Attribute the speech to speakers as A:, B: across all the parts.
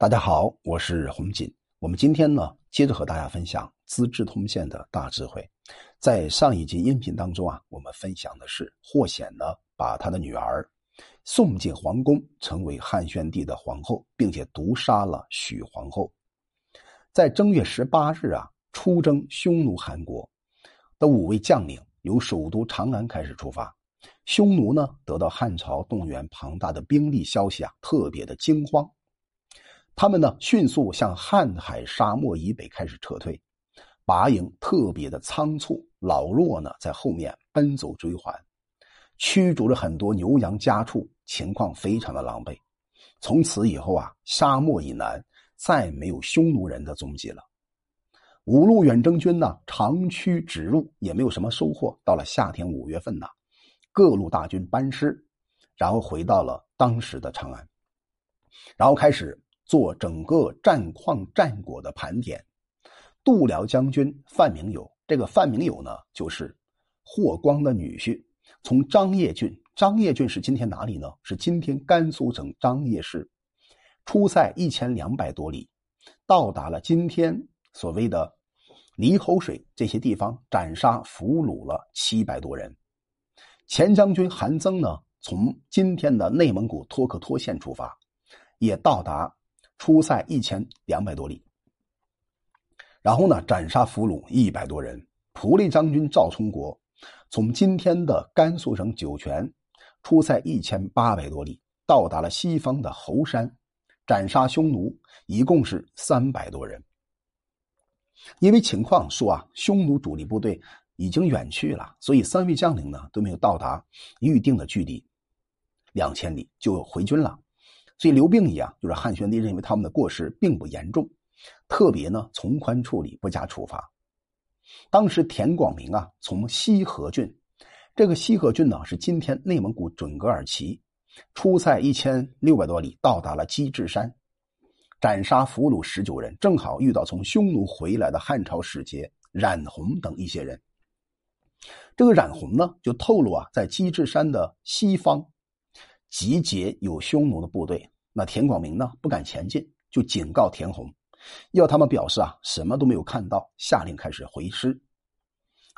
A: 大家好，我是洪锦。我们今天呢，接着和大家分享《资治通鉴》的大智慧。在上一集音频当中啊，我们分享的是霍显呢，把他的女儿送进皇宫，成为汉宣帝的皇后，并且毒杀了许皇后。在正月十八日啊，出征匈奴汗国的五位将领由首都长安开始出发。匈奴呢，得到汉朝动员庞大的兵力消息啊，特别的惊慌。他们呢，迅速向瀚海沙漠以北开始撤退，拔营特别的仓促，老弱呢在后面奔走追还，驱逐了很多牛羊家畜，情况非常的狼狈。从此以后啊，沙漠以南再没有匈奴人的踪迹了。五路远征军呢，长驱直入，也没有什么收获。到了夏天五月份呢，各路大军班师，然后回到了当时的长安，然后开始。做整个战况战果的盘点，度辽将军范明友，这个范明友呢，就是霍光的女婿，从张掖郡，张掖郡是今天哪里呢？是今天甘肃省张掖市，出塞一千两百多里，到达了今天所谓的离侯水这些地方，斩杀俘虏了七百多人。前将军韩增呢，从今天的内蒙古托克托县出发，也到达。出塞一千两百多里，然后呢，斩杀俘虏一百多人。仆隶将军赵充国从今天的甘肃省酒泉出塞一千八百多里，到达了西方的猴山，斩杀匈奴，一共是三百多人。因为情况说啊，匈奴主力部队已经远去了，所以三位将领呢都没有到达预定的距离，两千里就回军了。所以刘病已啊，就是汉宣帝认为他们的过失并不严重，特别呢从宽处理，不加处罚。当时田广明啊，从西河郡，这个西河郡呢是今天内蒙古准格尔旗，出塞一千六百多里，到达了鸡至山，斩杀俘虏十九人，正好遇到从匈奴回来的汉朝使节冉洪等一些人。这个冉洪呢，就透露啊，在鸡至山的西方。集结有匈奴的部队，那田广明呢不敢前进，就警告田红，要他们表示啊什么都没有看到，下令开始回师。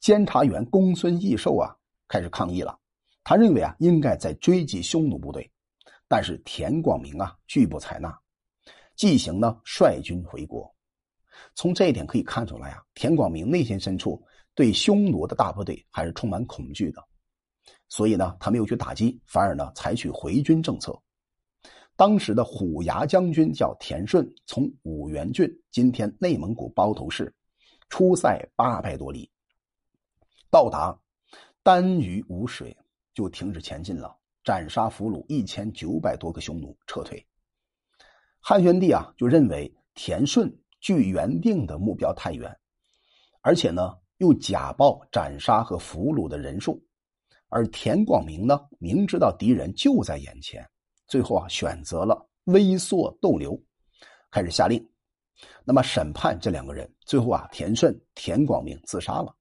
A: 监察员公孙义寿啊开始抗议了，他认为啊应该在追击匈奴部队，但是田广明啊拒不采纳，纪行呢率军回国。从这一点可以看出来啊，田广明内心深处对匈奴的大部队还是充满恐惧的。所以呢，他没有去打击，反而呢采取回军政策。当时的虎牙将军叫田顺，从五原郡（今天内蒙古包头市）出塞八百多里，到达丹榆无水，就停止前进了，斩杀俘虏一千九百多个匈奴，撤退。汉宣帝啊，就认为田顺距原定的目标太远，而且呢，又假报斩杀和俘虏的人数。而田广明呢，明知道敌人就在眼前，最后啊选择了微缩逗留，开始下令，那么审判这两个人。最后啊，田顺、田广明自杀了，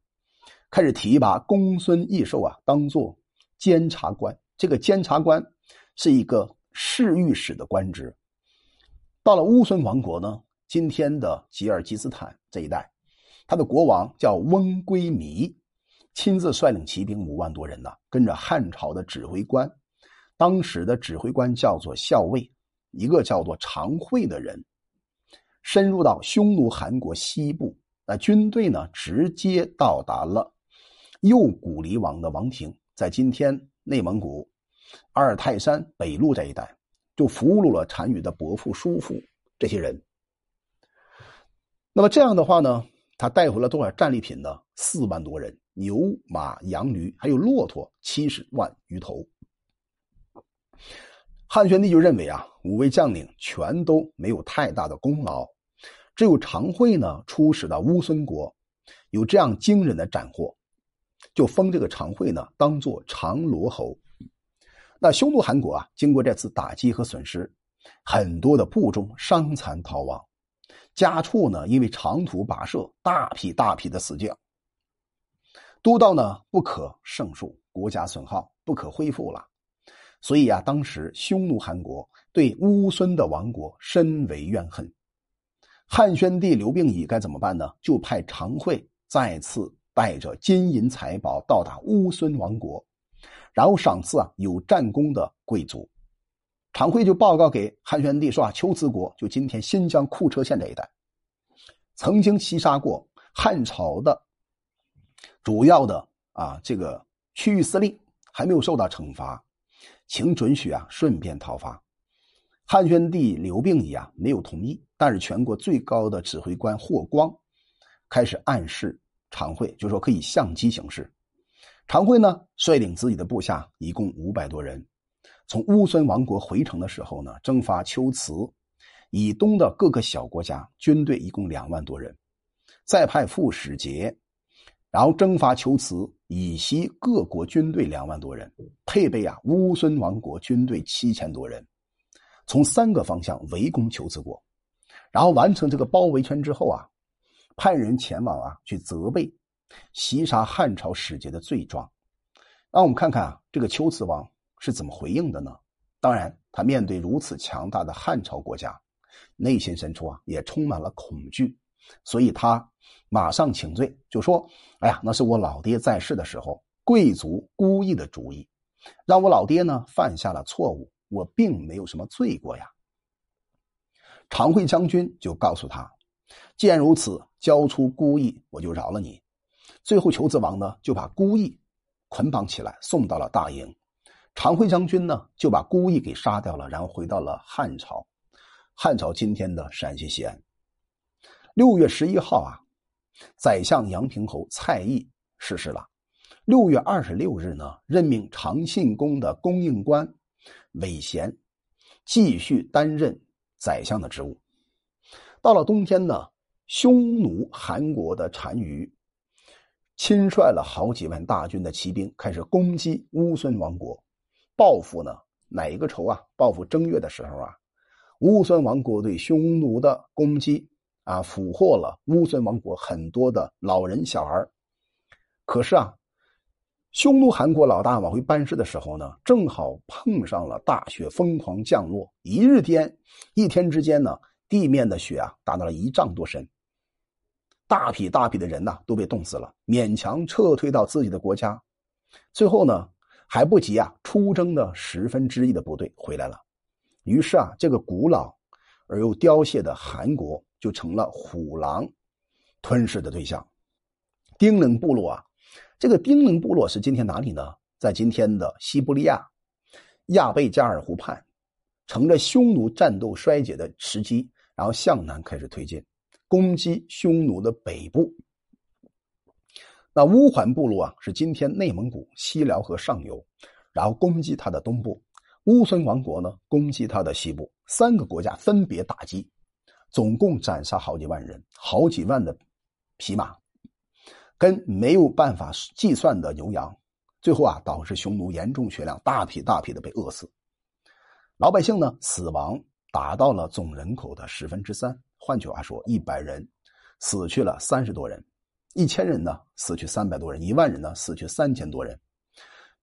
A: 开始提拔公孙义寿啊当做监察官。这个监察官是一个侍御史的官职。到了乌孙王国呢，今天的吉尔吉斯坦这一带，他的国王叫翁归弥。亲自率领骑兵五万多人呢，跟着汉朝的指挥官，当时的指挥官叫做校尉，一个叫做常惠的人，深入到匈奴韩国西部。那军队呢，直接到达了右古黎王的王庭，在今天内蒙古阿尔泰山北路这一带，就俘虏了单于的伯父、叔父这些人。那么这样的话呢，他带回了多少战利品呢？四万多人。牛马羊驴还有骆驼七十万余头，汉宣帝就认为啊，五位将领全都没有太大的功劳，只有常惠呢出使到乌孙国，有这样惊人的斩获，就封这个常惠呢当做长罗侯。那匈奴汗国啊，经过这次打击和损失，很多的部众伤残逃亡，家畜呢因为长途跋涉，大批大批的死掉。都道呢不可胜数，国家损耗不可恢复了，所以啊，当时匈奴韩国对乌孙的亡国深为怨恨。汉宣帝刘病已该怎么办呢？就派常惠再次带着金银财宝到达乌孙王国，然后赏赐啊有战功的贵族。常惠就报告给汉宣帝说啊，秋兹国就今天新疆库车县这一带，曾经袭杀过汉朝的主要的啊这个区域司令，还没有受到惩罚，请准许啊顺便讨伐。汉宣帝刘病已啊没有同意，但是全国最高的指挥官霍光开始暗示常惠，就说可以相机行事。常惠呢率领自己的部下一共五百多人。从乌孙王国回城的时候呢，征伐龟兹以东的各个小国家军队一共两万多人，再派副使节，然后征伐龟兹以西各国军队两万多人，配备啊乌孙王国军队七千多人，从三个方向围攻龟兹国，然后完成这个包围圈之后啊，派人前往啊去责备袭杀汉朝使节的罪状。让我们看看啊这个龟兹王。是怎么回应的呢？当然，他面对如此强大的汉朝国家，内心深处啊也充满了恐惧，所以他马上请罪，就说：“哎呀，那是我老爹在世的时候，贵族故意的主意，让我老爹呢犯下了错误，我并没有什么罪过呀。”常惠将军就告诉他：“既然如此，交出孤意，我就饶了你。”最后，求子王呢就把孤意捆绑起来，送到了大营。常惠将军呢，就把孤意给杀掉了，然后回到了汉朝。汉朝今天的陕西西安。六月十一号啊，宰相杨平侯蔡邕逝世了。六月二十六日呢，任命长信宫的供应官韦贤继续担任宰相的职务。到了冬天呢，匈奴韩国的单于亲率了好几万大军的骑兵，开始攻击乌孙王国。报复呢？哪一个仇啊？报复正月的时候啊，乌孙王国对匈奴的攻击啊，俘获了乌孙王国很多的老人小孩。可是啊，匈奴韩国老大往回班师的时候呢，正好碰上了大雪疯狂降落，一日天，一天之间呢，地面的雪啊达到了一丈多深，大批大批的人呐都被冻死了，勉强撤退到自己的国家。最后呢。还不及啊，出征的十分之一的部队回来了，于是啊，这个古老而又凋谢的韩国就成了虎狼吞噬的对象。丁冷部落啊，这个丁冷部落是今天哪里呢？在今天的西伯利亚亚贝加尔湖畔，乘着匈奴战斗衰竭的时机，然后向南开始推进，攻击匈奴的北部。那乌桓部落啊，是今天内蒙古西辽河上游，然后攻击它的东部；乌孙王国呢，攻击它的西部。三个国家分别打击，总共斩杀好几万人，好几万的匹马，跟没有办法计算的牛羊。最后啊，导致匈奴严重血量，大批大批的被饿死。老百姓呢，死亡达到了总人口的十分之三。换句话说，一百人死去了三十多人。一千人呢，死去三百多人；一万人呢，死去三千多人。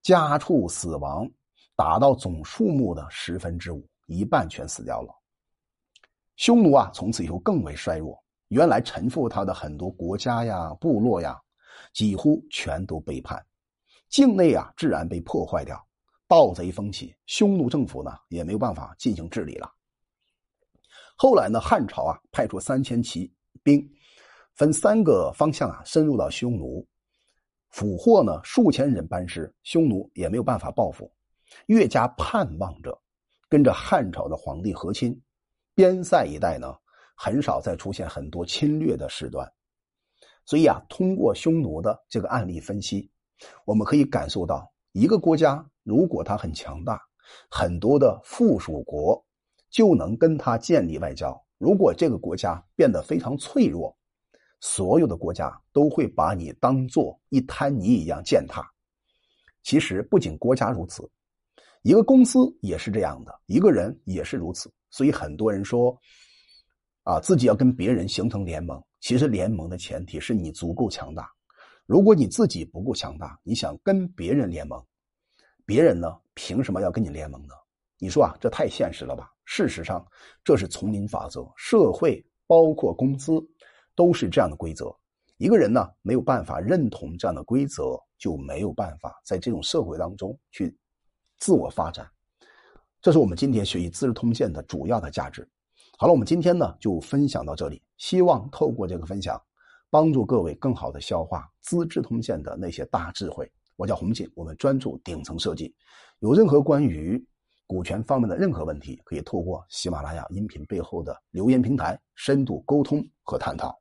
A: 家畜死亡达到总数目的十分之五，一半全死掉了。匈奴啊，从此以后更为衰弱。原来臣服他的很多国家呀、部落呀，几乎全都背叛。境内啊，自然被破坏掉，盗贼风起，匈奴政府呢也没有办法进行治理了。后来呢，汉朝啊，派出三千骑兵。分三个方向啊，深入到匈奴，俘获呢数千人班师，匈奴也没有办法报复，越加盼望着跟着汉朝的皇帝和亲。边塞一带呢，很少再出现很多侵略的事端。所以啊，通过匈奴的这个案例分析，我们可以感受到，一个国家如果它很强大，很多的附属国就能跟他建立外交；如果这个国家变得非常脆弱，所有的国家都会把你当做一滩泥一样践踏。其实不仅国家如此，一个公司也是这样的，一个人也是如此。所以很多人说，啊，自己要跟别人形成联盟。其实联盟的前提是你足够强大。如果你自己不够强大，你想跟别人联盟，别人呢凭什么要跟你联盟呢？你说啊，这太现实了吧？事实上，这是丛林法则，社会包括公司都是这样的规则。一个人呢没有办法认同这样的规则，就没有办法在这种社会当中去自我发展。这是我们今天学习《资治通鉴》的主要的价值。好了，我们今天呢就分享到这里，希望透过这个分享，帮助各位更好的消化《资治通鉴》的那些大智慧。我叫洪锦，我们专注顶层设计。有任何关于股权方面的任何问题，可以透过喜马拉雅音频背后的留言平台深度沟通和探讨。